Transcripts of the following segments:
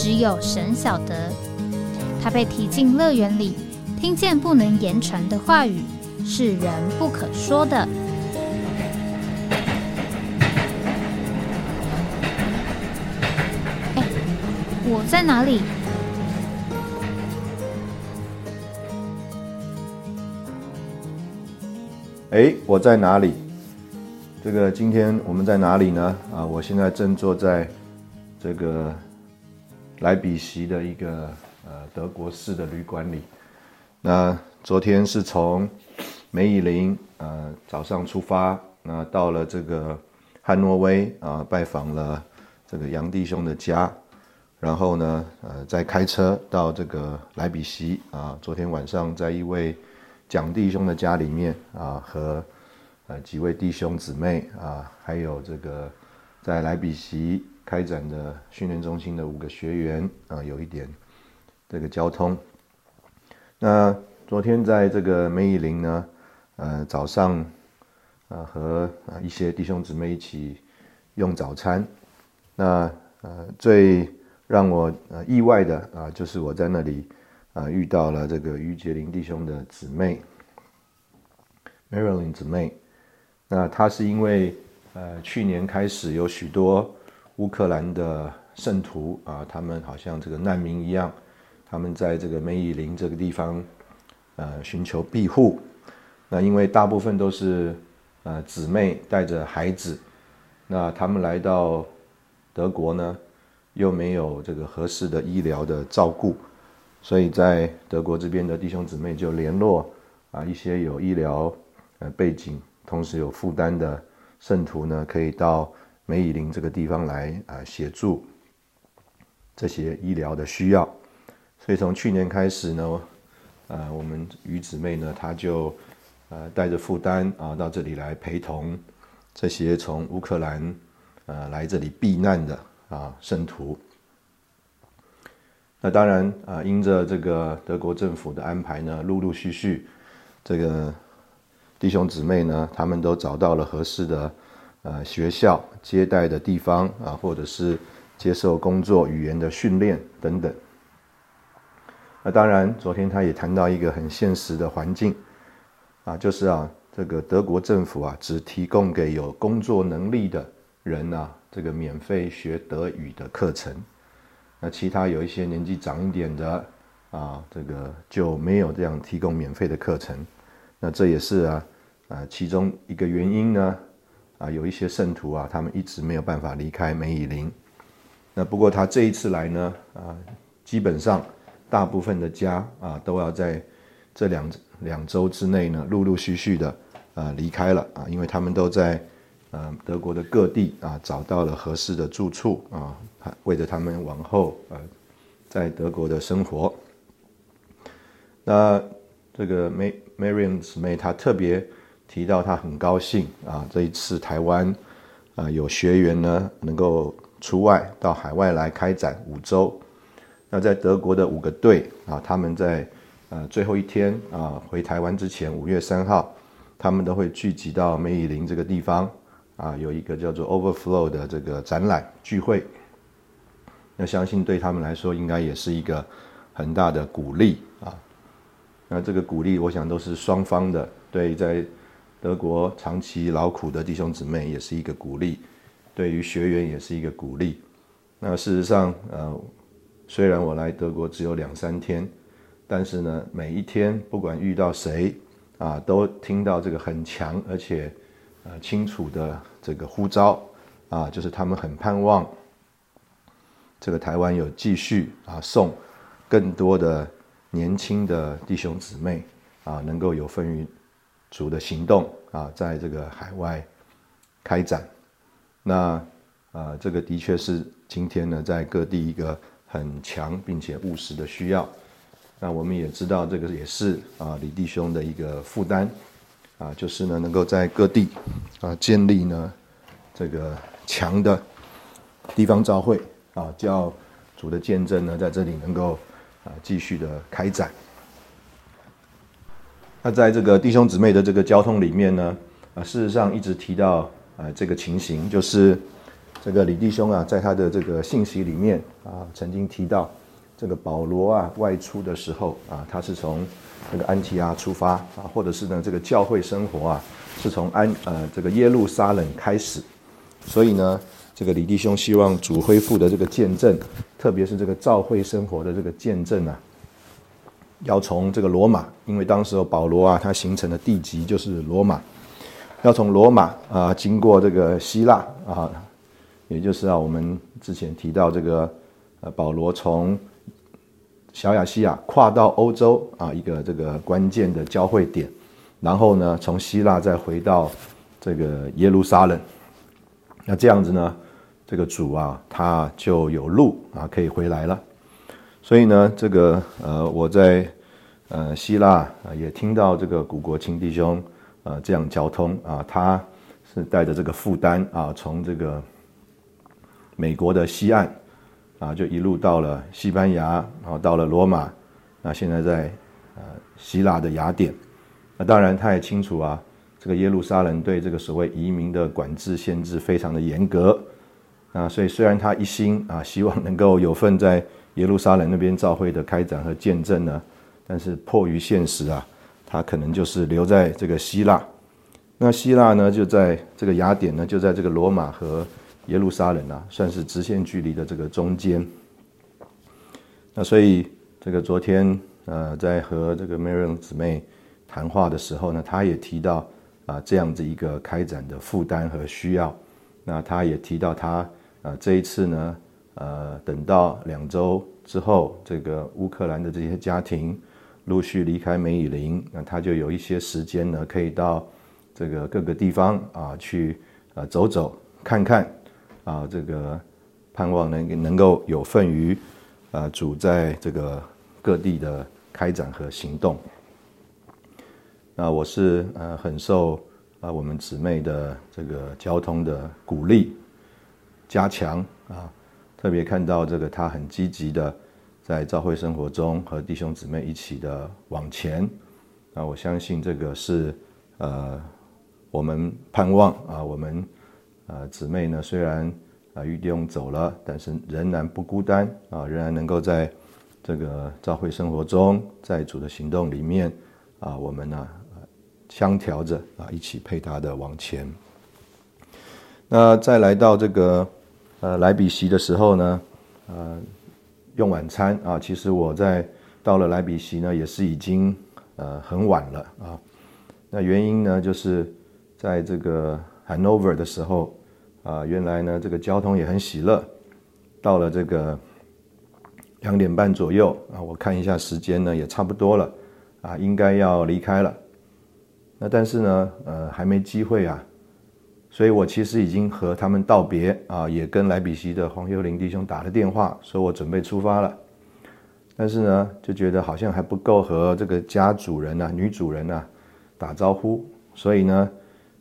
只有神晓得，他被提进乐园里，听见不能言传的话语，是人不可说的。哎，我在哪里？哎，我在哪里？这个今天我们在哪里呢？啊，我现在正坐在这个。莱比锡的一个呃德国式的旅馆里，那昨天是从梅以林呃早上出发，那到了这个汉诺威啊拜访了这个杨弟兄的家，然后呢呃再开车到这个莱比锡啊，昨天晚上在一位蒋弟兄的家里面啊和呃几位弟兄姊妹啊还有这个在莱比锡。开展的训练中心的五个学员啊，有一点这个交通。那昨天在这个梅以林呢，呃，早上啊和啊一些弟兄姊妹一起用早餐。那呃最让我呃意外的啊，就是我在那里啊遇到了这个于杰林弟兄的姊妹，Marilyn 姊妹。那她是因为呃去年开始有许多。乌克兰的圣徒啊，他们好像这个难民一样，他们在这个梅以林这个地方，呃，寻求庇护。那因为大部分都是呃姊妹带着孩子，那他们来到德国呢，又没有这个合适的医疗的照顾，所以在德国这边的弟兄姊妹就联络啊一些有医疗呃背景，同时有负担的圣徒呢，可以到。梅以林这个地方来啊，协助这些医疗的需要，所以从去年开始呢，呃，我们于姊妹呢，她就呃带着负担啊，到这里来陪同这些从乌克兰呃来这里避难的啊圣徒。那当然啊，因着这个德国政府的安排呢，陆陆续续这个弟兄姊妹呢，他们都找到了合适的。呃，学校接待的地方啊，或者是接受工作语言的训练等等。那当然，昨天他也谈到一个很现实的环境啊，就是啊，这个德国政府啊，只提供给有工作能力的人啊，这个免费学德语的课程。那其他有一些年纪长一点的啊，这个就没有这样提供免费的课程。那这也是啊，啊，其中一个原因呢。啊，有一些圣徒啊，他们一直没有办法离开梅以林。那不过他这一次来呢，啊，基本上大部分的家啊，都要在这两两周之内呢，陆陆续续的啊离开了啊，因为他们都在呃德国的各地啊找到了合适的住处啊，为着他们往后呃在德国的生活。那这个 May Marian 姊妹她特别。提到她很高兴啊，这一次台湾啊有学员呢能够出外到海外来开展五周。那在德国的五个队啊，他们在呃最后一天啊回台湾之前，五月三号，他们都会聚集到梅以林这个地方啊，有一个叫做 Overflow 的这个展览聚会。那相信对他们来说，应该也是一个很大的鼓励。那这个鼓励，我想都是双方的，对在。德国长期劳苦的弟兄姊妹也是一个鼓励，对于学员也是一个鼓励。那事实上，呃，虽然我来德国只有两三天，但是呢，每一天不管遇到谁啊，都听到这个很强而且呃清楚的这个呼召啊，就是他们很盼望这个台湾有继续啊送更多的年轻的弟兄姊妹啊，能够有份于。主的行动啊，在这个海外开展，那啊，这个的确是今天呢，在各地一个很强并且务实的需要。那我们也知道，这个也是啊李弟兄的一个负担啊，就是呢能够在各地啊建立呢这个强的地方召会啊，叫主的见证呢在这里能够啊继续的开展。那在这个弟兄姊妹的这个交通里面呢，啊事实上一直提到啊这个情形，就是这个李弟兄啊在他的这个信息里面啊曾经提到。这个保罗啊，外出的时候啊，他是从这个安提阿出发啊，或者是呢，这个教会生活啊，是从安呃这个耶路撒冷开始。所以呢，这个李弟兄希望主恢复的这个见证，特别是这个教会生活的这个见证啊，要从这个罗马，因为当时候保罗啊，他形成的地级就是罗马，要从罗马啊，经过这个希腊啊，也就是啊，我们之前提到这个呃，保罗从小亚细亚跨到欧洲啊，一个这个关键的交汇点，然后呢，从希腊再回到这个耶路撒冷，那这样子呢，这个主啊，他就有路啊可以回来了。所以呢，这个呃，我在呃希腊也听到这个古国清弟兄啊这样交通啊，他是带着这个负担啊，从这个美国的西岸。啊，就一路到了西班牙，然后到了罗马，那现在在呃希腊的雅典。那当然，他也清楚啊，这个耶路撒冷对这个所谓移民的管制限制非常的严格。啊，所以虽然他一心啊希望能够有份在耶路撒冷那边召会的开展和见证呢，但是迫于现实啊，他可能就是留在这个希腊。那希腊呢，就在这个雅典呢，就在这个罗马和。耶路撒冷啊，算是直线距离的这个中间。那所以这个昨天呃，在和这个 Marion 姊妹谈话的时候呢，她也提到啊这样子一个开展的负担和需要。那她也提到她啊这一次呢，呃，等到两周之后，这个乌克兰的这些家庭陆续离开梅以林，那他就有一些时间呢，可以到这个各个地方啊去啊走走看看。啊，这个盼望能能够有份于，啊，主在这个各地的开展和行动。那我是呃很受啊我们姊妹的这个交通的鼓励加强啊，特别看到这个他很积极的在教会生活中和弟兄姊妹一起的往前。那我相信这个是呃我们盼望啊我们。呃，姊妹呢，虽然啊玉弟兄走了，但是仍然不孤单啊，仍然能够在这个教会生活中，在主的行动里面啊，我们呢相调着啊，一起配搭的往前。那再来到这个呃莱比锡的时候呢，呃用晚餐啊，其实我在到了莱比锡呢，也是已经呃很晚了啊。那原因呢，就是在这个 Hanover 的时候。啊，原来呢，这个交通也很喜乐。到了这个两点半左右啊，我看一下时间呢，也差不多了啊，应该要离开了。那但是呢，呃，还没机会啊，所以我其实已经和他们道别啊，也跟莱比锡的黄幽灵弟兄打了电话，说我准备出发了。但是呢，就觉得好像还不够和这个家主人呐、女主人呐打招呼，所以呢。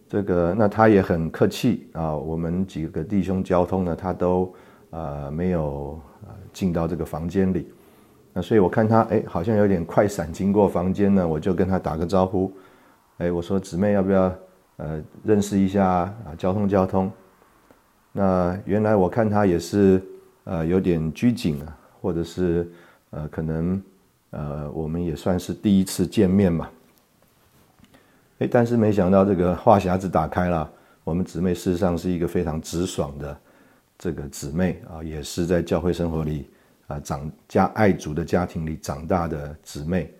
这个那他也很客气啊，我们几个弟兄交通呢，他都啊没有啊进到这个房间里，那所以我看他哎好像有点快闪经过房间呢，我就跟他打个招呼，哎我说姊妹要不要呃认识一下啊交通交通，那原来我看他也是呃有点拘谨啊，或者是呃可能呃我们也算是第一次见面嘛。哎，但是没想到这个话匣子打开了，我们姊妹事实上是一个非常直爽的这个姊妹啊，也是在教会生活里啊长家爱主的家庭里长大的姊妹，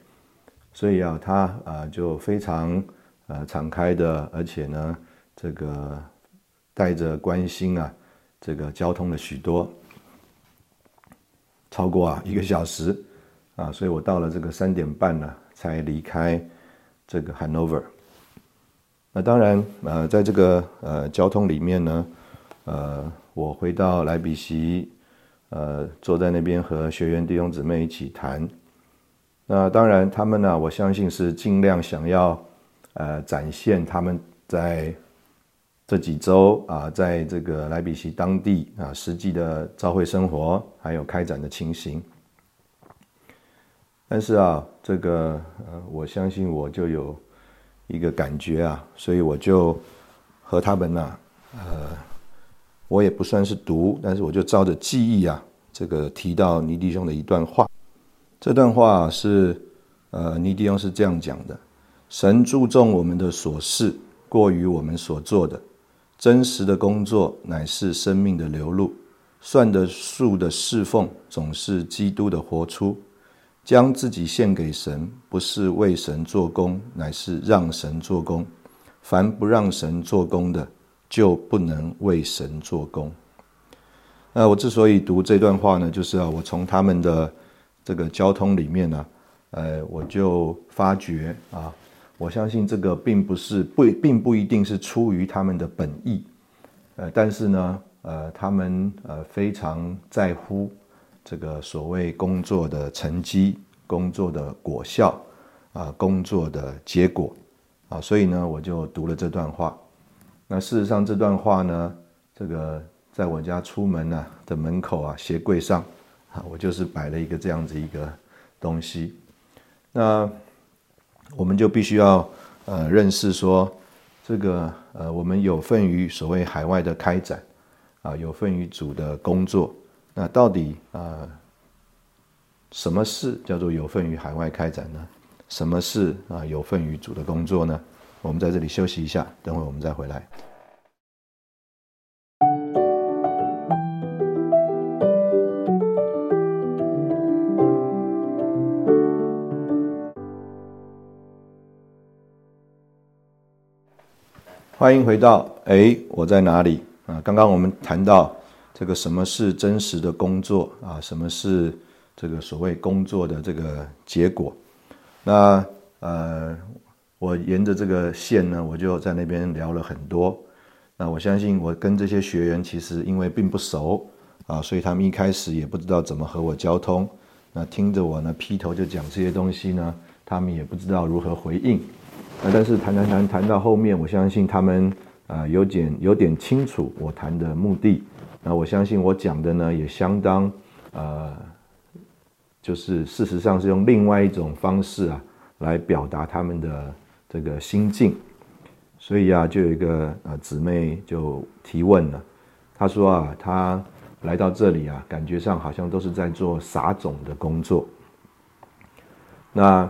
所以啊，她啊就非常呃敞开的，而且呢，这个带着关心啊，这个交通了许多，超过啊一个小时啊，所以我到了这个三点半呢才离开这个 Hanover。那当然，呃，在这个呃交通里面呢，呃，我回到莱比锡，呃，坐在那边和学员弟兄姊妹一起谈。那当然，他们呢，我相信是尽量想要呃展现他们在这几周啊，在这个莱比锡当地啊实际的召会生活还有开展的情形。但是啊，这个呃，我相信我就有一个感觉啊，所以我就和他们呐，呃，我也不算是读，但是我就照着记忆啊，这个提到尼弟兄的一段话。这段话是呃，尼弟兄是这样讲的：神注重我们的所事，过于我们所做的。真实的工作乃是生命的流露，算得数的侍奉总是基督的活出。将自己献给神，不是为神做工，乃是让神做工。凡不让神做工的，就不能为神做工。那我之所以读这段话呢，就是啊，我从他们的这个交通里面呢，呃，我就发觉啊，我相信这个并不是不，并不一定是出于他们的本意，呃，但是呢，呃，他们呃非常在乎。这个所谓工作的成绩、工作的果效啊，工作的结果啊，所以呢，我就读了这段话。那事实上，这段话呢，这个在我家出门呢的门口啊，鞋柜上啊，我就是摆了一个这样子一个东西。那我们就必须要呃认识说，这个呃，我们有份于所谓海外的开展啊，有份于主的工作。那到底啊，什么事叫做有份于海外开展呢？什么事啊有份于主的工作呢？我们在这里休息一下，等会我们再回来。欢迎回到哎，我在哪里啊？刚刚我们谈到。这个什么是真实的工作啊？什么是这个所谓工作的这个结果？那呃，我沿着这个线呢，我就在那边聊了很多。那我相信我跟这些学员其实因为并不熟啊，所以他们一开始也不知道怎么和我交通。那听着我呢劈头就讲这些东西呢，他们也不知道如何回应。那但是谈谈谈谈到后面，我相信他们啊有点有点清楚我谈的目的。那我相信我讲的呢，也相当，呃，就是事实上是用另外一种方式啊，来表达他们的这个心境。所以啊，就有一个呃姊妹就提问了，她说啊，她来到这里啊，感觉上好像都是在做撒种的工作。那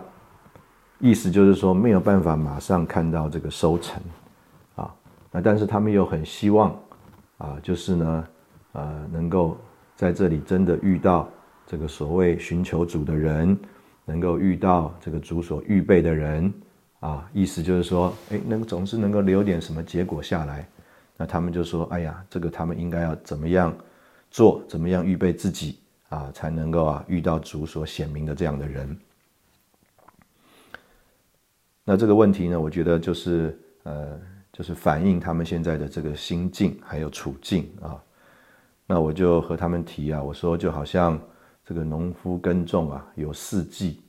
意思就是说没有办法马上看到这个收成啊，那但是他们又很希望啊，就是呢。呃，能够在这里真的遇到这个所谓寻求主的人，能够遇到这个主所预备的人，啊，意思就是说，哎，能总是能够留点什么结果下来，那他们就说，哎呀，这个他们应该要怎么样做，怎么样预备自己啊，才能够啊遇到主所显明的这样的人。那这个问题呢，我觉得就是呃，就是反映他们现在的这个心境还有处境啊。那我就和他们提啊，我说就好像这个农夫耕种啊，有四季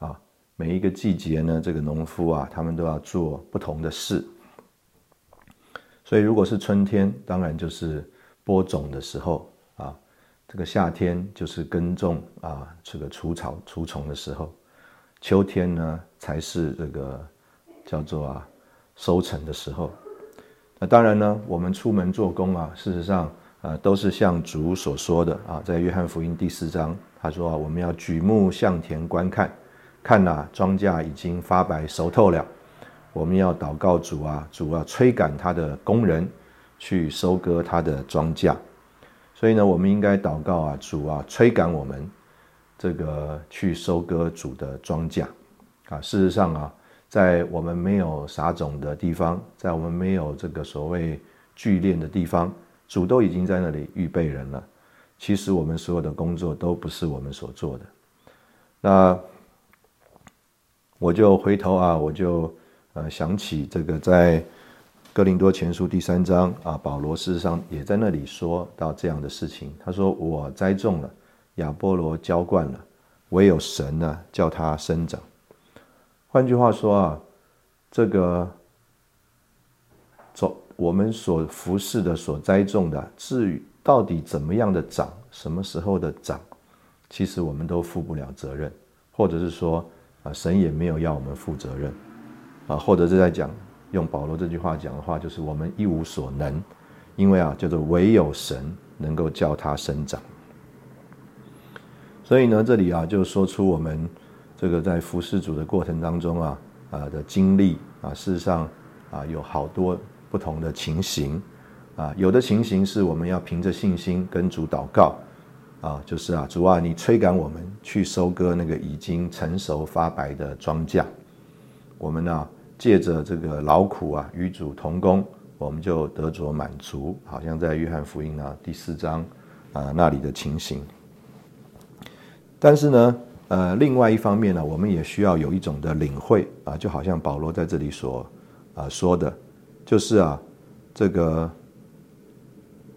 啊，每一个季节呢，这个农夫啊，他们都要做不同的事。所以如果是春天，当然就是播种的时候啊；这个夏天就是耕种啊，这个除草除虫的时候；秋天呢，才是这个叫做啊收成的时候。那当然呢，我们出门做工啊，事实上。啊，都是像主所说的啊，在约翰福音第四章，他说啊，我们要举目向田观看，看呐，庄稼已经发白熟透了。我们要祷告主啊，主啊，催赶他的工人去收割他的庄稼。所以呢，我们应该祷告啊，主啊，催赶我们这个去收割主的庄稼。啊，事实上啊，在我们没有撒种的地方，在我们没有这个所谓聚练的地方。主都已经在那里预备人了，其实我们所有的工作都不是我们所做的。那我就回头啊，我就呃想起这个在哥林多前书第三章啊，保罗事实上也在那里说到这样的事情。他说：“我栽种了，亚波罗浇灌了，唯有神呢叫它生长。”换句话说啊，这个走我们所服侍的、所栽种的，至于到底怎么样的长，什么时候的长，其实我们都负不了责任，或者是说啊，神也没有要我们负责任啊，或者是在讲。用保罗这句话讲的话，就是我们一无所能，因为啊，叫做唯有神能够叫它生长。所以呢，这里啊，就说出我们这个在服侍主的过程当中啊啊的经历啊，事实上啊有好多不同的情形啊，有的情形是我们要凭着信心跟主祷告啊，就是啊，主啊，你催赶我们去收割那个已经成熟发白的庄稼，我们呢。借着这个劳苦啊，与主同工，我们就得着满足，好像在约翰福音啊第四章啊那里的情形。但是呢，呃，另外一方面呢，我们也需要有一种的领会啊，就好像保罗在这里所啊说的，就是啊，这个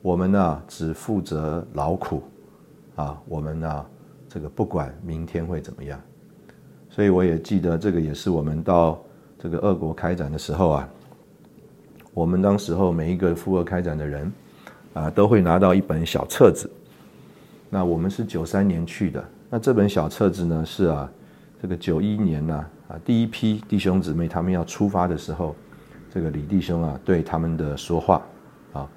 我们呢只负责劳苦啊，我们呢这个不管明天会怎么样。所以我也记得这个也是我们到。这个俄国开展的时候啊，我们当时候每一个赴俄开展的人啊，都会拿到一本小册子。那我们是九三年去的，那这本小册子呢是啊，这个九一年呢啊，第一批弟兄姊妹他们要出发的时候，这个李弟兄啊对他们的说话啊，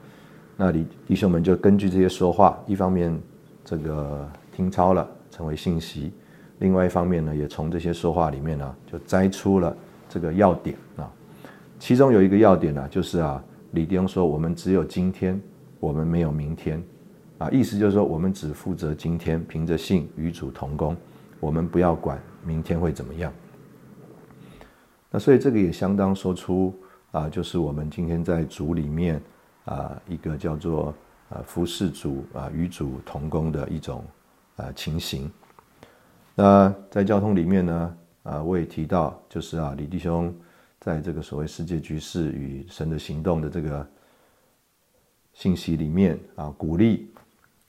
那李弟兄们就根据这些说话，一方面这个听抄了成为信息，另外一方面呢，也从这些说话里面呢，就摘出了。这个要点啊，其中有一个要点呢，就是啊，李弟兄说，我们只有今天，我们没有明天，啊，意思就是说，我们只负责今天，凭着信与主同工，我们不要管明天会怎么样。那所以这个也相当说出啊，就是我们今天在主里面啊，一个叫做啊服侍主啊与主同工的一种啊情形。那在交通里面呢？啊，我也提到，就是啊，李弟兄在这个所谓世界局势与神的行动的这个信息里面啊，鼓励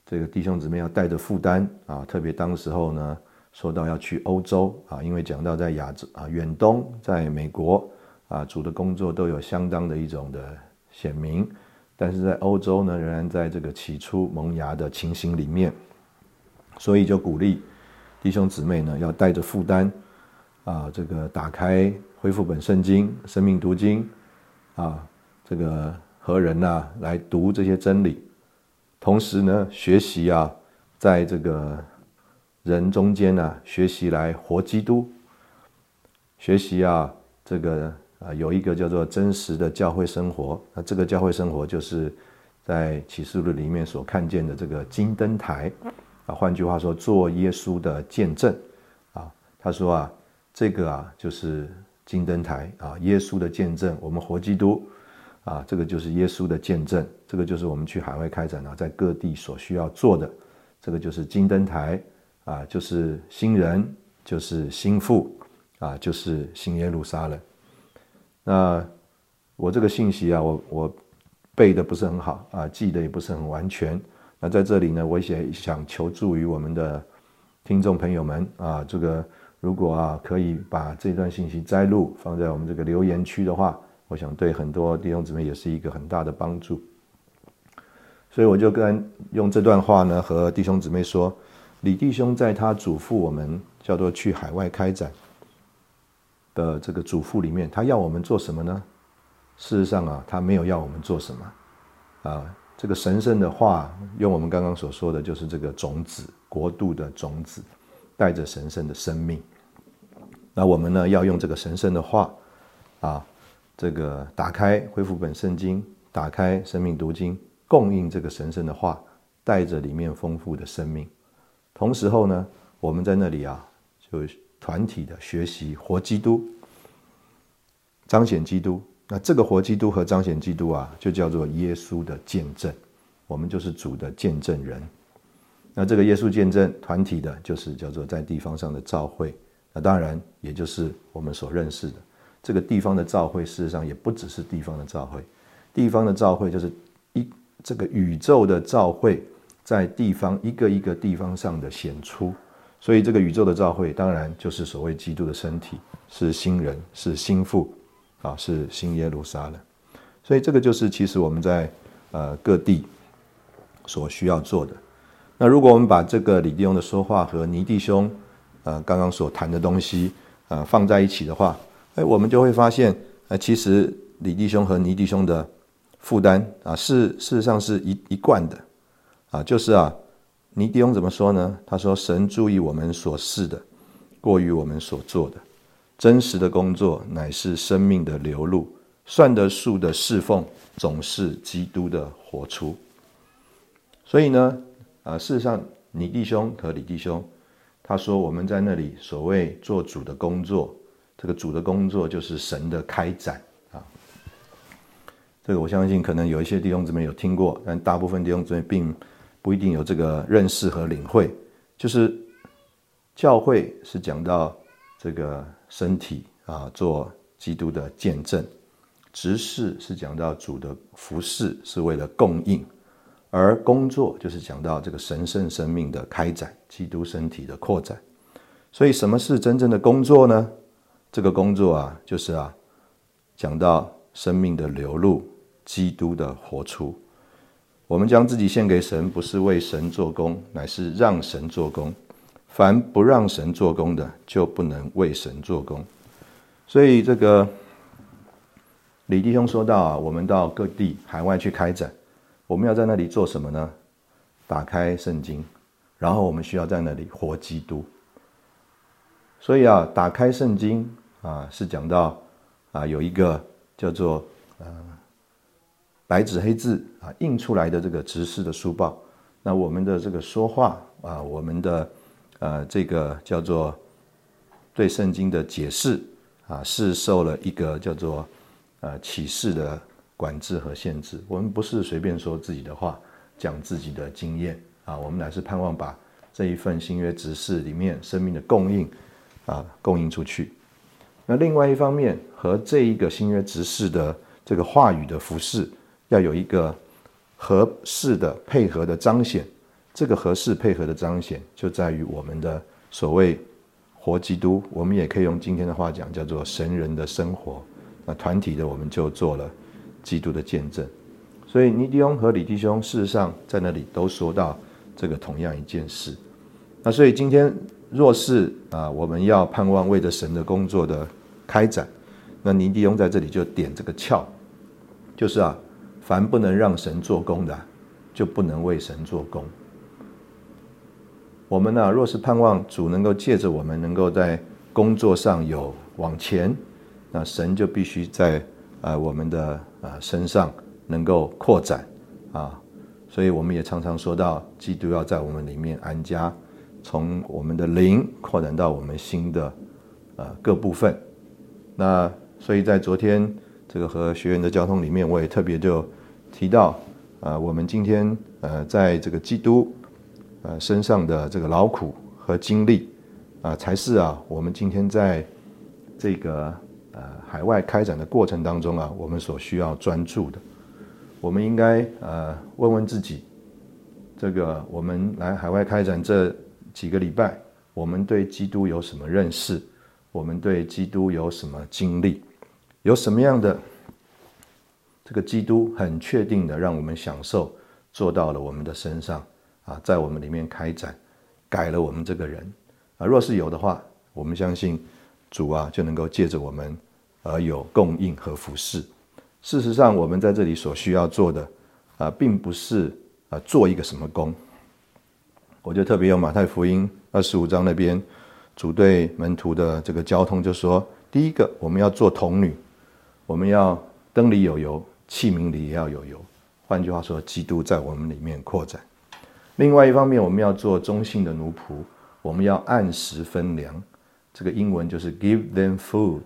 这个弟兄姊妹要带着负担啊，特别当时候呢，说到要去欧洲啊，因为讲到在亚洲啊，远东，在美国啊，主的工作都有相当的一种的显明，但是在欧洲呢，仍然在这个起初萌芽的情形里面，所以就鼓励弟兄姊妹呢，要带着负担。啊，这个打开恢复本圣经、生命读经，啊，这个和人呐来读这些真理，同时呢学习啊，在这个人中间呢学习来活基督，学习啊，这个啊有一个叫做真实的教会生活，那这个教会生活就是在启示录里面所看见的这个金灯台，啊，换句话说，做耶稣的见证，啊，他说啊。这个啊，就是金灯台啊，耶稣的见证。我们活基督啊，这个就是耶稣的见证。这个就是我们去海外开展啊，在各地所需要做的。这个就是金灯台啊，就是新人，就是心腹啊，就是新耶路撒冷。那我这个信息啊，我我背的不是很好啊，记得也不是很完全。那在这里呢，我也想求助于我们的听众朋友们啊，这个。如果啊，可以把这段信息摘录放在我们这个留言区的话，我想对很多弟兄姊妹也是一个很大的帮助。所以我就跟用这段话呢，和弟兄姊妹说，李弟兄在他嘱咐我们叫做去海外开展的这个嘱咐里面，他要我们做什么呢？事实上啊，他没有要我们做什么啊。这个神圣的话，用我们刚刚所说的就是这个种子国度的种子，带着神圣的生命。那我们呢，要用这个神圣的话，啊，这个打开恢复本圣经，打开生命读经，供应这个神圣的话，带着里面丰富的生命。同时候呢，我们在那里啊，就团体的学习活基督，彰显基督。那这个活基督和彰显基督啊，就叫做耶稣的见证。我们就是主的见证人。那这个耶稣见证团体的，就是叫做在地方上的召会。那当然，也就是我们所认识的这个地方的召会，事实上也不只是地方的召会，地方的召会就是一这个宇宙的召会，在地方一个一个地方上的显出。所以这个宇宙的召会，当然就是所谓基督的身体，是新人，是心腹，啊，是新耶路撒冷。所以这个就是其实我们在呃各地所需要做的。那如果我们把这个李弟兄的说话和尼弟兄呃刚刚所谈的东西呃放在一起的话，哎，我们就会发现，呃，其实李弟兄和尼弟兄的负担啊，事事实上是一一贯的，啊，就是啊。尼弟兄怎么说呢？他说：“神注意我们所事的，过于我们所做的。真实的工作乃是生命的流露，算得数的侍奉总是基督的活出。所以呢，啊，事实上，尼弟兄和李弟兄，他说我们在那里所谓做主的工作，这个主的工作就是神的开展啊。这个我相信可能有一些弟兄姊妹有听过，但大部分弟兄姊妹并。”不一定有这个认识和领会，就是教会是讲到这个身体啊，做基督的见证；执事是讲到主的服饰是为了供应；而工作就是讲到这个神圣生命的开展，基督身体的扩展。所以，什么是真正的工作呢？这个工作啊，就是啊，讲到生命的流露，基督的活出。我们将自己献给神，不是为神做工，乃是让神做工。凡不让神做工的，就不能为神做工。所以，这个李弟兄说到啊，我们到各地海外去开展，我们要在那里做什么呢？打开圣经，然后我们需要在那里活基督。所以啊，打开圣经啊，是讲到啊，有一个叫做呃。白纸黑字啊，印出来的这个直视的书报，那我们的这个说话啊，我们的呃这个叫做对圣经的解释啊，是受了一个叫做呃启示的管制和限制。我们不是随便说自己的话，讲自己的经验啊，我们乃是盼望把这一份新约指示里面生命的供应啊供应出去。那另外一方面，和这一个新约执事的这个话语的服饰。要有一个合适的配合的彰显，这个合适配合的彰显就在于我们的所谓活基督，我们也可以用今天的话讲，叫做神人的生活。那团体的我们就做了基督的见证。所以尼迪翁和李弟兄事实上在那里都说到这个同样一件事。那所以今天若是啊我们要盼望为着神的工作的开展，那尼迪翁在这里就点这个窍，就是啊。凡不能让神做工的，就不能为神做工。我们呢，若是盼望主能够借着我们，能够在工作上有往前，那神就必须在啊我们的啊身上能够扩展啊。所以我们也常常说到，基督要在我们里面安家，从我们的灵扩展到我们心的呃各部分。那所以在昨天。这个和学员的交通里面，我也特别就提到，啊，我们今天呃，在这个基督呃身上的这个劳苦和经历，啊，才是啊，我们今天在这个呃海外开展的过程当中啊，我们所需要专注的。我们应该呃问问自己，这个我们来海外开展这几个礼拜，我们对基督有什么认识？我们对基督有什么经历？有什么样的这个基督很确定的让我们享受做到了我们的身上啊，在我们里面开展，改了我们这个人啊。若是有的话，我们相信主啊就能够借着我们而有供应和服侍。事实上，我们在这里所需要做的啊，并不是啊做一个什么工。我就特别用马太福音二十五章那边主对门徒的这个交通，就说：第一个，我们要做童女。我们要灯里有油，器皿里也要有油。换句话说，基督在我们里面扩展。另外一方面，我们要做中性的奴仆，我们要按时分粮。这个英文就是 give them food。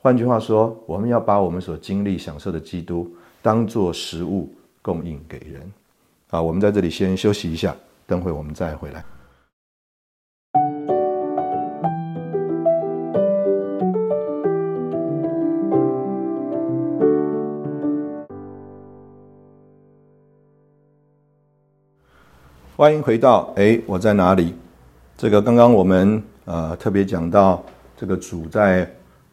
换句话说，我们要把我们所经历、享受的基督当做食物供应给人。好，我们在这里先休息一下，等会我们再回来。欢迎回到，哎，我在哪里？这个刚刚我们呃特别讲到这个主在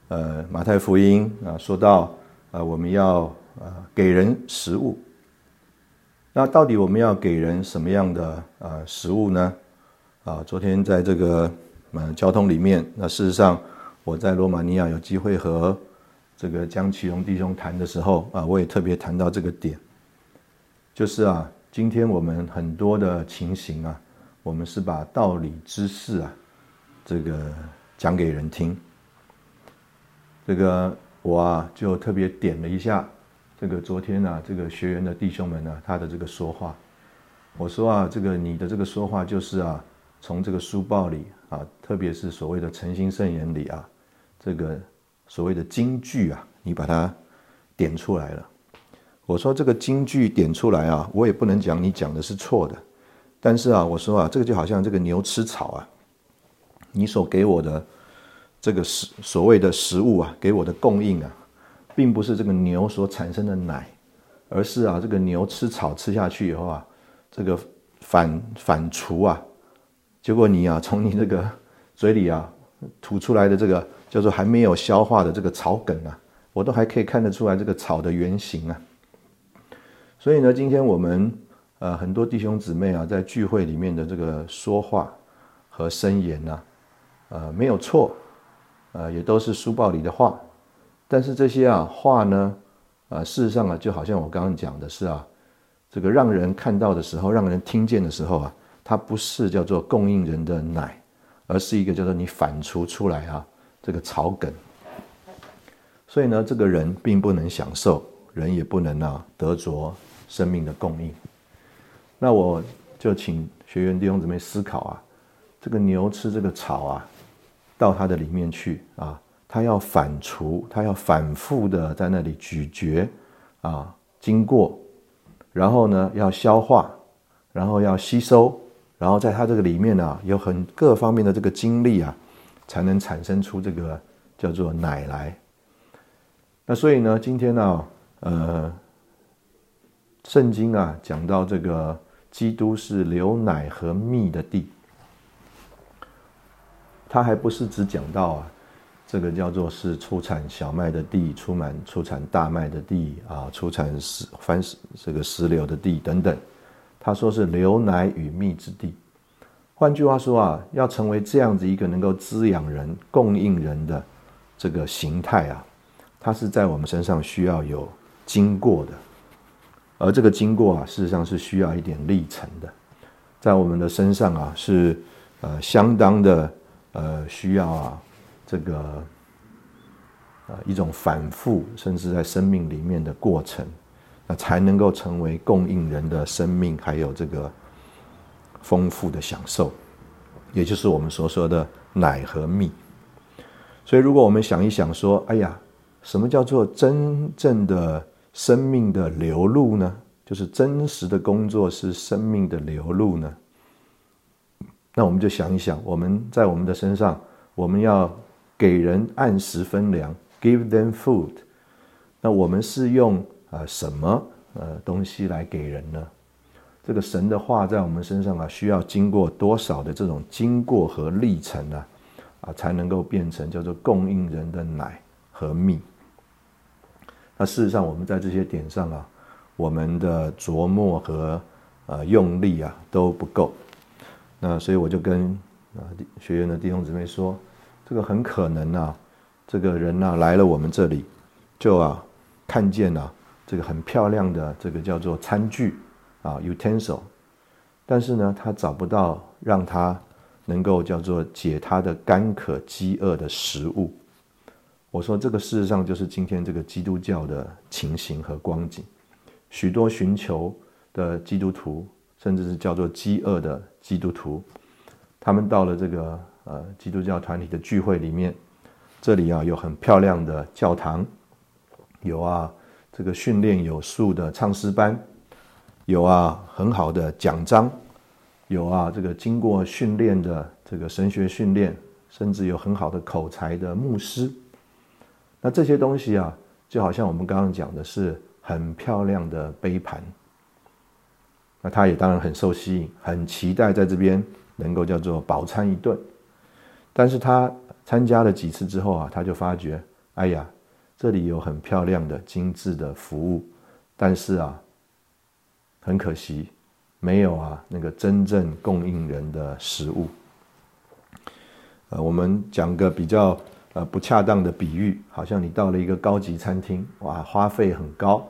呃马太福音，啊，说到呃我们要呃给人食物。那到底我们要给人什么样的呃食物呢？啊，昨天在这个呃交通里面，那事实上我在罗马尼亚有机会和这个江启荣弟兄谈的时候啊，我也特别谈到这个点，就是啊。今天我们很多的情形啊，我们是把道理知识啊，这个讲给人听。这个我啊就特别点了一下，这个昨天啊这个学员的弟兄们呢，他的这个说话，我说啊，这个你的这个说话就是啊，从这个书报里啊，特别是所谓的诚心圣言里啊，这个所谓的金句啊，你把它点出来了。我说这个京剧点出来啊，我也不能讲你讲的是错的，但是啊，我说啊，这个就好像这个牛吃草啊，你所给我的这个食所谓的食物啊，给我的供应啊，并不是这个牛所产生的奶，而是啊，这个牛吃草吃下去以后啊，这个反反刍啊，结果你啊，从你这个嘴里啊吐出来的这个叫做还没有消化的这个草梗啊，我都还可以看得出来这个草的原型啊。所以呢，今天我们呃很多弟兄姊妹啊，在聚会里面的这个说话和声言呢，呃没有错，呃也都是书报里的话，但是这些啊话呢，啊事实上啊，就好像我刚刚讲的是啊，这个让人看到的时候，让人听见的时候啊，它不是叫做供应人的奶，而是一个叫做你反刍出来啊这个草梗，所以呢，这个人并不能享受，人也不能啊得着。生命的供应，那我就请学员弟兄姊妹思考啊，这个牛吃这个草啊，到它的里面去啊，它要反刍，它要反复的在那里咀嚼啊，经过，然后呢要消化，然后要吸收，然后在它这个里面呢，有很各方面的这个精力啊，才能产生出这个叫做奶来。那所以呢，今天呢，呃。圣经啊，讲到这个基督是流奶和蜜的地，他还不是只讲到啊，这个叫做是出产小麦的地，出满出产大麦的地啊，出产石番石这个石榴的地等等。他说是牛奶与蜜之地。换句话说啊，要成为这样子一个能够滋养人、供应人的这个形态啊，它是在我们身上需要有经过的。而这个经过啊，事实上是需要一点历程的，在我们的身上啊，是呃相当的呃需要啊这个呃一种反复，甚至在生命里面的过程，那才能够成为供应人的生命，还有这个丰富的享受，也就是我们所说的奶和蜜。所以，如果我们想一想说，哎呀，什么叫做真正的？生命的流露呢，就是真实的工作是生命的流露呢。那我们就想一想，我们在我们的身上，我们要给人按时分粮，give them food。那我们是用啊什么呃东西来给人呢？这个神的话在我们身上啊，需要经过多少的这种经过和历程呢？啊，才能够变成叫做供应人的奶和蜜。那事实上，我们在这些点上啊，我们的琢磨和呃用力啊都不够。那所以我就跟啊学员的弟兄姊妹说，这个很可能啊，这个人呢来了我们这里，就啊看见啊这个很漂亮的这个叫做餐具啊 utensil，但是呢他找不到让他能够叫做解他的干渴饥饿的食物。我说这个事实上就是今天这个基督教的情形和光景，许多寻求的基督徒，甚至是叫做饥饿的基督徒，他们到了这个呃基督教团体的聚会里面，这里啊有很漂亮的教堂，有啊这个训练有素的唱诗班，有啊很好的奖章，有啊这个经过训练的这个神学训练，甚至有很好的口才的牧师。那这些东西啊，就好像我们刚刚讲的是很漂亮的杯盘。那他也当然很受吸引，很期待在这边能够叫做饱餐一顿。但是他参加了几次之后啊，他就发觉，哎呀，这里有很漂亮的、精致的服务，但是啊，很可惜，没有啊那个真正供应人的食物。呃，我们讲个比较呃不恰当的比喻，好像你到了一个高级餐厅，哇，花费很高。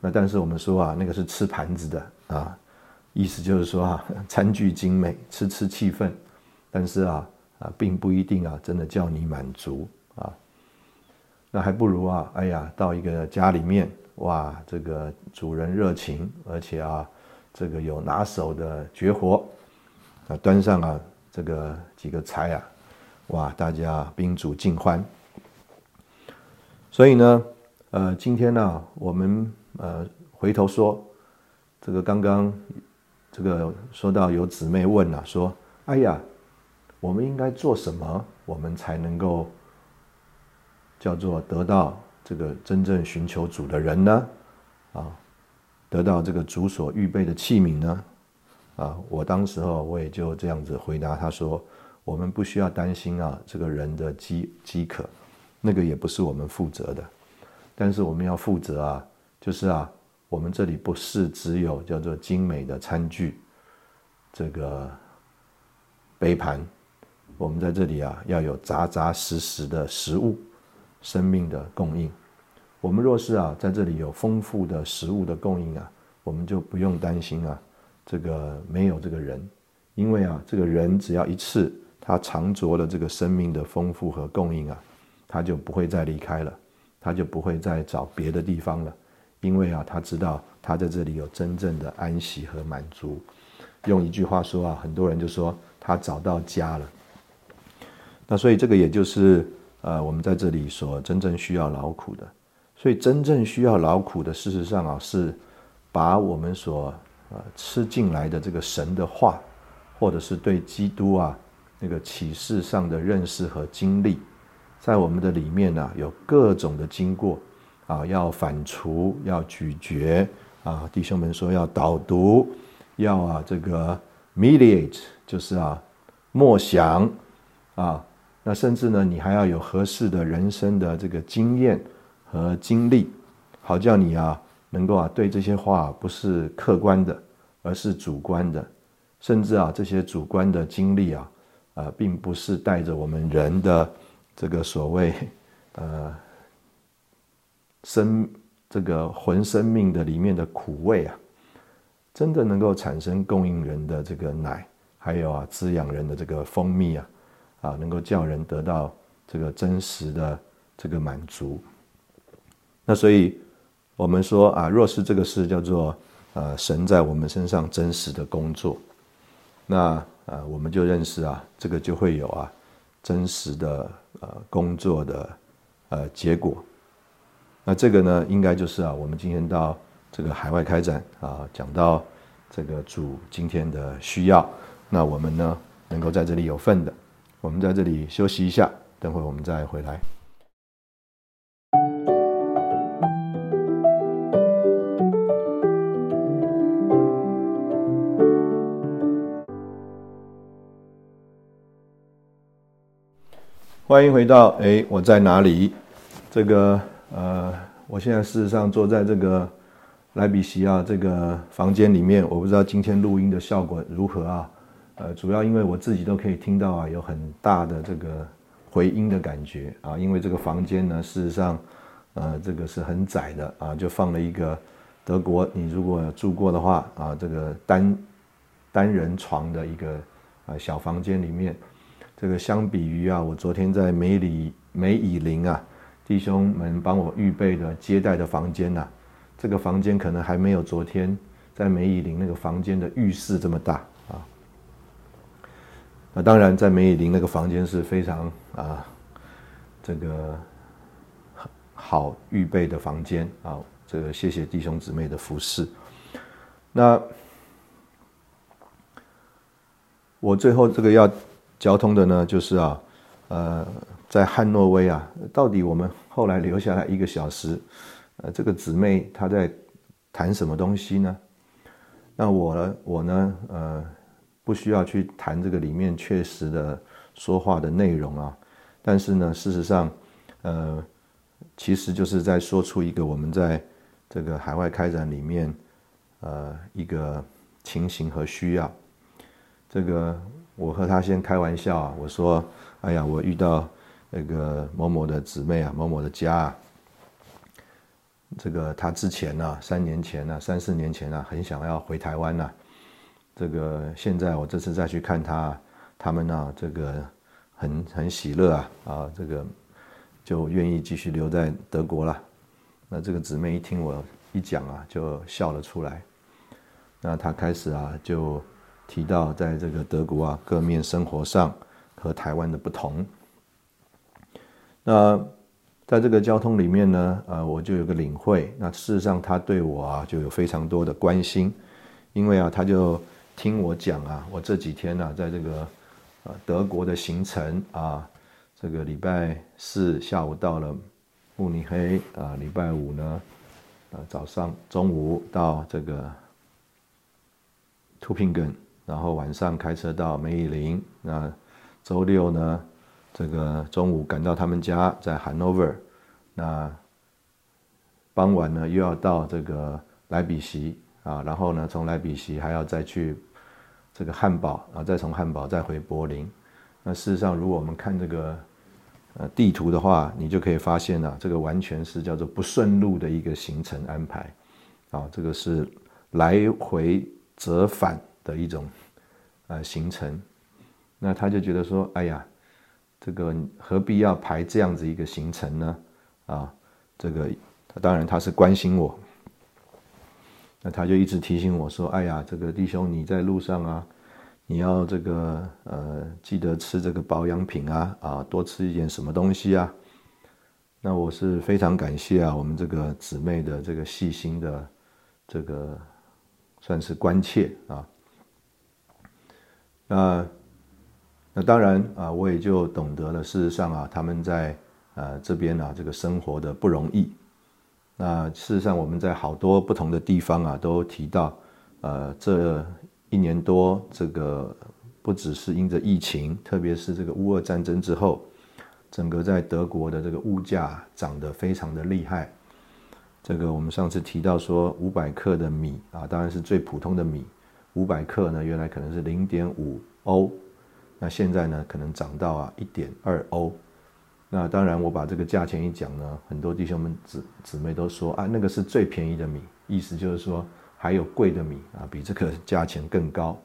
那但是我们说啊，那个是吃盘子的啊，意思就是说啊，餐具精美，吃吃气氛，但是啊啊，并不一定啊，真的叫你满足啊。那还不如啊，哎呀，到一个家里面，哇，这个主人热情，而且啊，这个有拿手的绝活，啊，端上啊这个几个菜啊，哇，大家宾主尽欢。所以呢，呃，今天呢，我们。呃，回头说，这个刚刚这个说到有姊妹问了，说：“哎呀，我们应该做什么，我们才能够叫做得到这个真正寻求主的人呢？啊，得到这个主所预备的器皿呢？啊，我当时候我也就这样子回答他说：我们不需要担心啊，这个人的饥饥渴，那个也不是我们负责的，但是我们要负责啊。”就是啊，我们这里不是只有叫做精美的餐具，这个杯盘，我们在这里啊要有扎扎实实的食物，生命的供应。我们若是啊在这里有丰富的食物的供应啊，我们就不用担心啊这个没有这个人，因为啊这个人只要一次他尝着了这个生命的丰富和供应啊，他就不会再离开了，他就不会再找别的地方了。因为啊，他知道他在这里有真正的安息和满足。用一句话说啊，很多人就说他找到家了。那所以这个也就是呃，我们在这里所真正需要劳苦的。所以真正需要劳苦的，事实上啊，是把我们所呃吃进来的这个神的话，或者是对基督啊那个启示上的认识和经历，在我们的里面呢，有各种的经过。啊，要反刍，要咀嚼啊！弟兄们说要导读，要啊这个 mediate，就是啊默想啊。那甚至呢，你还要有合适的人生的这个经验和经历，好叫你啊能够啊对这些话不是客观的，而是主观的，甚至啊这些主观的经历啊啊，并不是带着我们人的这个所谓呃。生这个魂生命的里面的苦味啊，真的能够产生供应人的这个奶，还有啊滋养人的这个蜂蜜啊，啊能够叫人得到这个真实的这个满足。那所以我们说啊，若是这个是叫做呃神在我们身上真实的工作，那啊我们就认识啊，这个就会有啊真实的呃工作的呃结果。那这个呢，应该就是啊，我们今天到这个海外开展啊，讲到这个主今天的需要，那我们呢能够在这里有份的，我们在这里休息一下，等会我们再回来。欢迎回到哎，我在哪里？这个。呃，我现在事实上坐在这个莱比锡啊这个房间里面，我不知道今天录音的效果如何啊。呃，主要因为我自己都可以听到啊，有很大的这个回音的感觉啊。因为这个房间呢，事实上，呃，这个是很窄的啊，就放了一个德国，你如果住过的话啊，这个单单人床的一个啊小房间里面，这个相比于啊，我昨天在梅里梅以林啊。弟兄们帮我预备的接待的房间呐，这个房间可能还没有昨天在梅以林那个房间的浴室这么大。那当然，在梅以林那个房间是非常啊，这个好预备的房间啊。这个谢谢弟兄姊妹的服侍。那我最后这个要交通的呢，就是啊，呃。在汉诺威啊，到底我们后来留下来一个小时，呃，这个姊妹她在谈什么东西呢？那我呢，我呢，呃，不需要去谈这个里面确实的说话的内容啊，但是呢，事实上，呃，其实就是在说出一个我们在这个海外开展里面，呃，一个情形和需要。这个我和他先开玩笑啊，我说，哎呀，我遇到那个某某的姊妹啊，某某的家啊。这个他之前呢，三年前呢，三四年前呢，很想要回台湾呢。这个现在我这次再去看他，他们呢，这个很很喜乐啊啊，这个就愿意继续留在德国了。那这个姊妹一听我一讲啊，就笑了出来。那他开始啊，就提到在这个德国啊，各面生活上和台湾的不同。那。在这个交通里面呢，呃，我就有个领会。那事实上，他对我啊就有非常多的关心，因为啊，他就听我讲啊，我这几天呢，在这个呃德国的行程啊，这个礼拜四下午到了慕尼黑啊，礼拜五呢，呃早上中午到这个 Tupingen，然后晚上开车到梅里林，那周六呢？这个中午赶到他们家，在 Hanover，那傍晚呢又要到这个莱比锡啊，然后呢从莱比锡还要再去这个汉堡啊，再从汉堡再回柏林。那事实上，如果我们看这个呃地图的话，你就可以发现啊，这个完全是叫做不顺路的一个行程安排啊，这个是来回折返的一种呃行程。那他就觉得说，哎呀。这个何必要排这样子一个行程呢？啊，这个当然他是关心我，他就一直提醒我说：“哎呀，这个弟兄你在路上啊，你要这个呃记得吃这个保养品啊，啊多吃一点什么东西啊。”那我是非常感谢啊，我们这个姊妹的这个细心的这个算是关切啊，那。那当然啊，我也就懂得了。事实上啊，他们在呃这边啊，这个生活的不容易。那事实上，我们在好多不同的地方啊，都提到，呃，这一年多，这个不只是因着疫情，特别是这个乌俄战争之后，整个在德国的这个物价涨得非常的厉害。这个我们上次提到说，五百克的米啊，当然是最普通的米，五百克呢，原来可能是零点五欧。那现在呢，可能涨到啊一点二欧。那当然，我把这个价钱一讲呢，很多弟兄们姊姊妹都说啊，那个是最便宜的米，意思就是说还有贵的米啊，比这个价钱更高，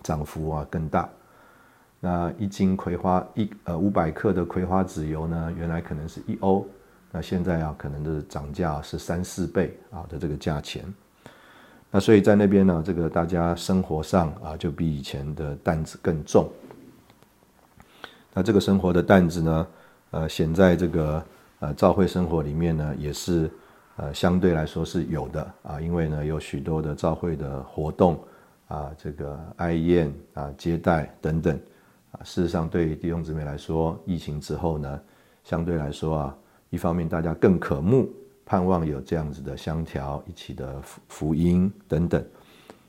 涨幅啊更大。那一斤葵花一呃五百克的葵花籽油呢，原来可能是一欧，那现在啊可能的涨价是三四倍啊的这个价钱。那所以在那边呢，这个大家生活上啊，就比以前的担子更重。那这个生活的担子呢，呃，显在这个呃教会生活里面呢，也是呃相对来说是有的啊，因为呢有许多的教会的活动啊，这个哀宴啊、接待等等啊，事实上对弟兄姊妹来说，疫情之后呢，相对来说啊，一方面大家更渴慕。盼望有这样子的相调一起的福福音等等，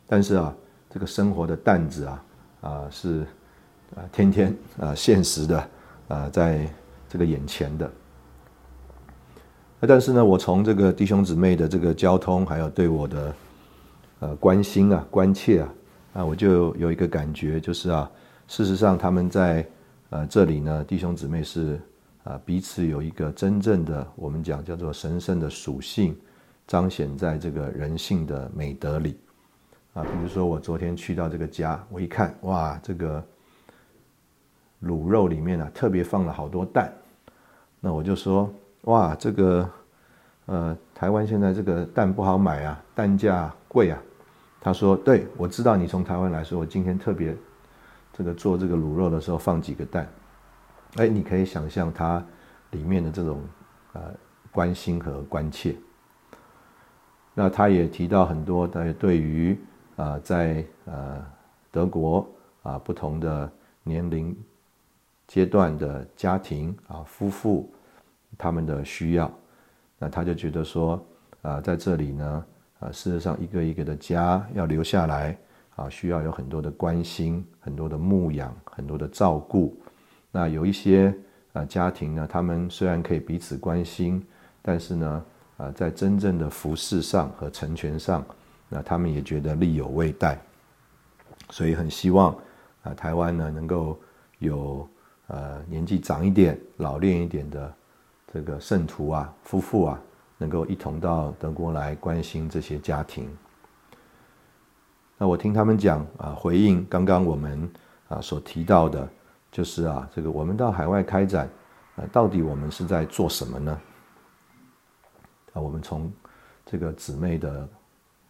但是啊，这个生活的担子啊啊是啊天天啊现实的啊在这个眼前的。但是呢，我从这个弟兄姊妹的这个交通，还有对我的呃关心啊关切啊啊，我就有一个感觉，就是啊，事实上他们在呃这里呢，弟兄姊妹是。啊，彼此有一个真正的，我们讲叫做神圣的属性，彰显在这个人性的美德里。啊，比如说我昨天去到这个家，我一看，哇，这个卤肉里面啊，特别放了好多蛋。那我就说，哇，这个，呃，台湾现在这个蛋不好买啊，蛋价贵啊。他说，对，我知道你从台湾来说，我今天特别这个做这个卤肉的时候放几个蛋。哎，你可以想象它里面的这种呃关心和关切。那他也提到很多的对于啊在呃德国啊不同的年龄阶段的家庭啊夫妇他们的需要。那他就觉得说啊在这里呢啊，事实上一个一个的家要留下来啊，需要有很多的关心、很多的牧养、很多的照顾。那有一些啊家庭呢，他们虽然可以彼此关心，但是呢，啊，在真正的服饰上和成全上，那他们也觉得力有未逮，所以很希望啊，台湾呢能够有呃年纪长一点、老练一点的这个圣徒啊、夫妇啊，能够一同到德国来关心这些家庭。那我听他们讲啊，回应刚刚我们啊所提到的。就是啊，这个我们到海外开展，啊，到底我们是在做什么呢？啊，我们从这个姊妹的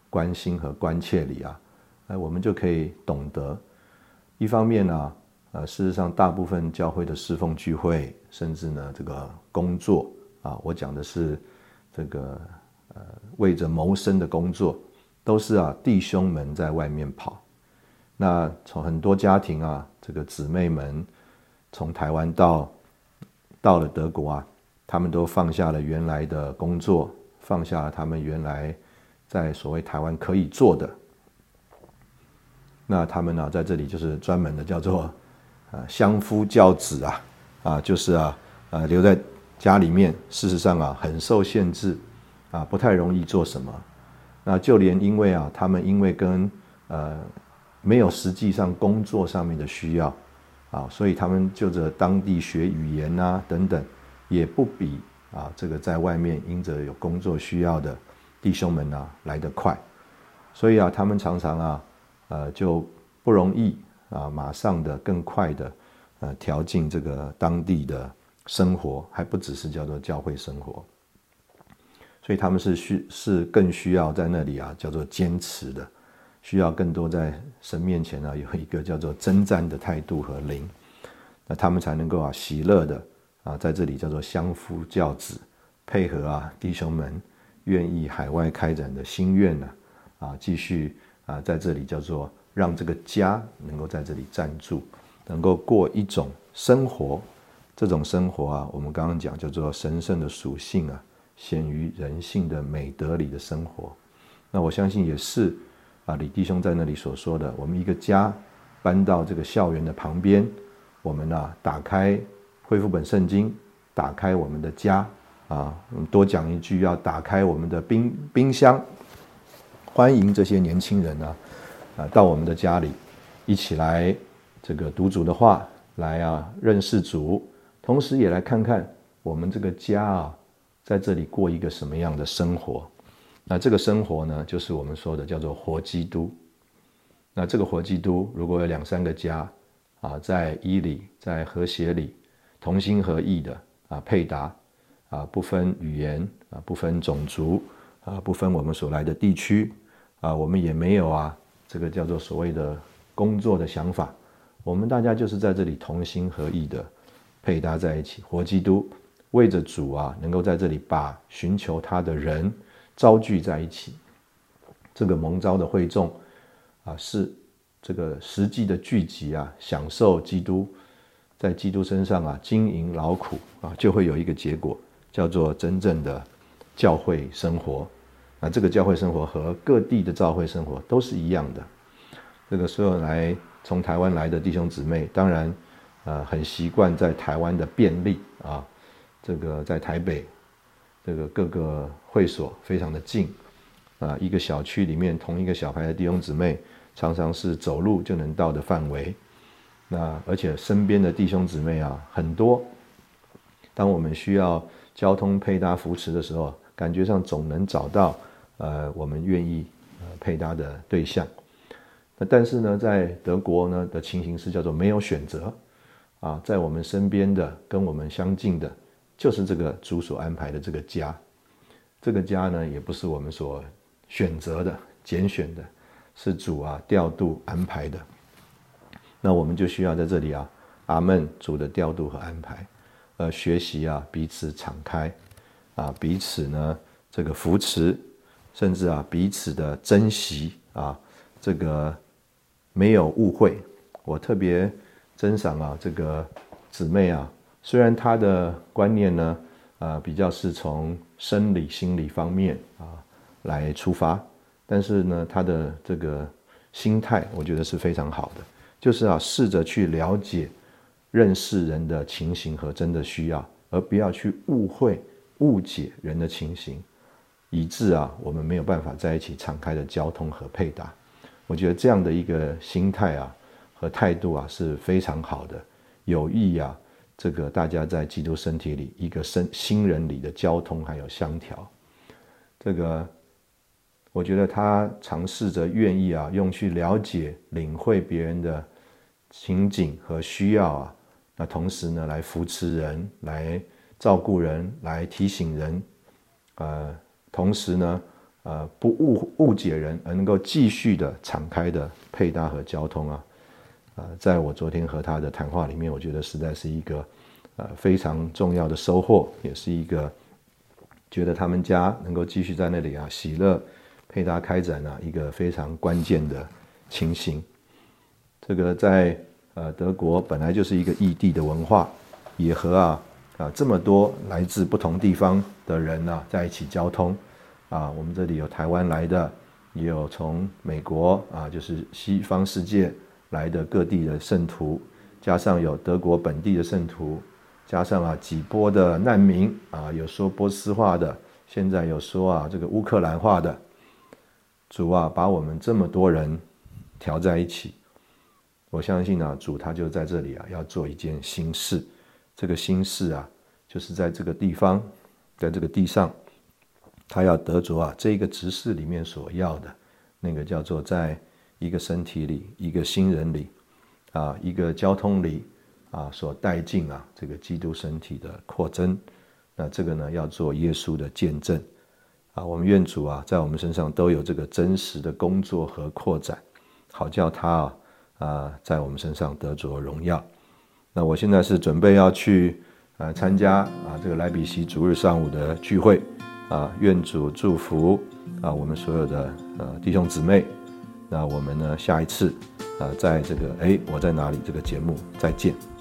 关心和关切里啊，哎，我们就可以懂得，一方面呢，呃，事实上大部分教会的侍奉聚会，甚至呢这个工作啊，我讲的是这个呃为着谋生的工作，都是啊弟兄们在外面跑。那从很多家庭啊，这个姊妹们从台湾到到了德国啊，他们都放下了原来的工作，放下了他们原来在所谓台湾可以做的。那他们呢，在这里就是专门的叫做啊相夫教子啊，啊就是啊啊留在家里面，事实上啊很受限制啊，不太容易做什么。那就连因为啊，他们因为跟呃。没有实际上工作上面的需要，啊，所以他们就着当地学语言啊等等，也不比啊这个在外面因着有工作需要的弟兄们啊来得快，所以啊他们常常啊呃就不容易啊马上的更快的呃调进这个当地的生活，还不只是叫做教会生活，所以他们是需是更需要在那里啊叫做坚持的。需要更多在神面前呢，有一个叫做征战的态度和灵，那他们才能够啊喜乐的啊在这里叫做相夫教子，配合啊弟兄们愿意海外开展的心愿呢啊继续啊在这里叫做让这个家能够在这里暂住，能够过一种生活，这种生活啊我们刚刚讲叫做神圣的属性啊显于人性的美德里的生活，那我相信也是。啊，李弟兄在那里所说的，我们一个家搬到这个校园的旁边，我们呢打开恢复本圣经，打开我们的家啊，我们多讲一句，要打开我们的冰冰箱，欢迎这些年轻人呢啊到我们的家里，一起来这个读主的话，来啊认识主，同时也来看看我们这个家啊在这里过一个什么样的生活。那这个生活呢，就是我们说的叫做活基督。那这个活基督，如果有两三个家啊，在伊里，在和谐里，同心合意的啊，配搭啊，不分语言啊，不分种族啊，不分我们所来的地区啊，我们也没有啊，这个叫做所谓的工作的想法。我们大家就是在这里同心合意的配搭在一起，活基督为着主啊，能够在这里把寻求他的人。招聚在一起，这个蒙召的会众啊，是这个实际的聚集啊，享受基督在基督身上啊经营劳苦啊，就会有一个结果，叫做真正的教会生活。那这个教会生活和各地的教会生活都是一样的。这个所有来从台湾来的弟兄姊妹，当然呃很习惯在台湾的便利啊，这个在台北。这个各个会所非常的近，啊，一个小区里面同一个小牌的弟兄姊妹，常常是走路就能到的范围。那而且身边的弟兄姊妹啊很多，当我们需要交通配搭扶持的时候，感觉上总能找到呃我们愿意呃配搭的对象。那但是呢，在德国呢的情形是叫做没有选择，啊，在我们身边的跟我们相近的。就是这个主所安排的这个家，这个家呢，也不是我们所选择的、拣选的，是主啊调度安排的。那我们就需要在这里啊，阿门，主的调度和安排，呃，学习啊，彼此敞开，啊，彼此呢这个扶持，甚至啊彼此的珍惜啊，这个没有误会。我特别珍赏啊这个姊妹啊。虽然她的观念呢，啊，比较是从生理、心理方面啊来出发，但是呢，他的这个心态，我觉得是非常好的，就是啊，试着去了解、认识人的情形和真的需要，而不要去误会、误解人的情形，以致啊，我们没有办法在一起敞开的交通和配搭。我觉得这样的一个心态啊和态度啊是非常好的，有益啊，这个大家在基督身体里一个身新人里的交通还有相调，这个。我觉得他尝试着愿意啊，用去了解、领会别人的情景和需要啊，那同时呢，来扶持人、来照顾人、来提醒人，呃，同时呢，呃，不误误解人，而能够继续的敞开的配搭和交通啊，呃，在我昨天和他的谈话里面，我觉得实在是一个呃非常重要的收获，也是一个觉得他们家能够继续在那里啊喜乐。配搭开展啊，一个非常关键的情形。这个在呃德国本来就是一个异地的文化，也和啊啊这么多来自不同地方的人呢在一起交通。啊，我们这里有台湾来的，也有从美国啊，就是西方世界来的各地的圣徒，加上有德国本地的圣徒，加上啊几波的难民啊，有说波斯话的，现在有说啊这个乌克兰话的。主啊，把我们这么多人调在一起，我相信啊，主他就在这里啊，要做一件新事。这个心事啊，就是在这个地方，在这个地上，他要得着啊，这一个执事里面所要的，那个叫做在一个身体里，一个新人里，啊，一个交通里啊，所带进啊，这个基督身体的扩增。那这个呢，要做耶稣的见证。啊，我们愿主啊，在我们身上都有这个真实的工作和扩展，好叫他啊啊，在我们身上得着荣耀。那我现在是准备要去呃参加啊这个莱比锡逐日上午的聚会啊，愿主祝福啊我们所有的呃弟兄姊妹。那我们呢下一次啊，在这个哎我在哪里这个节目再见。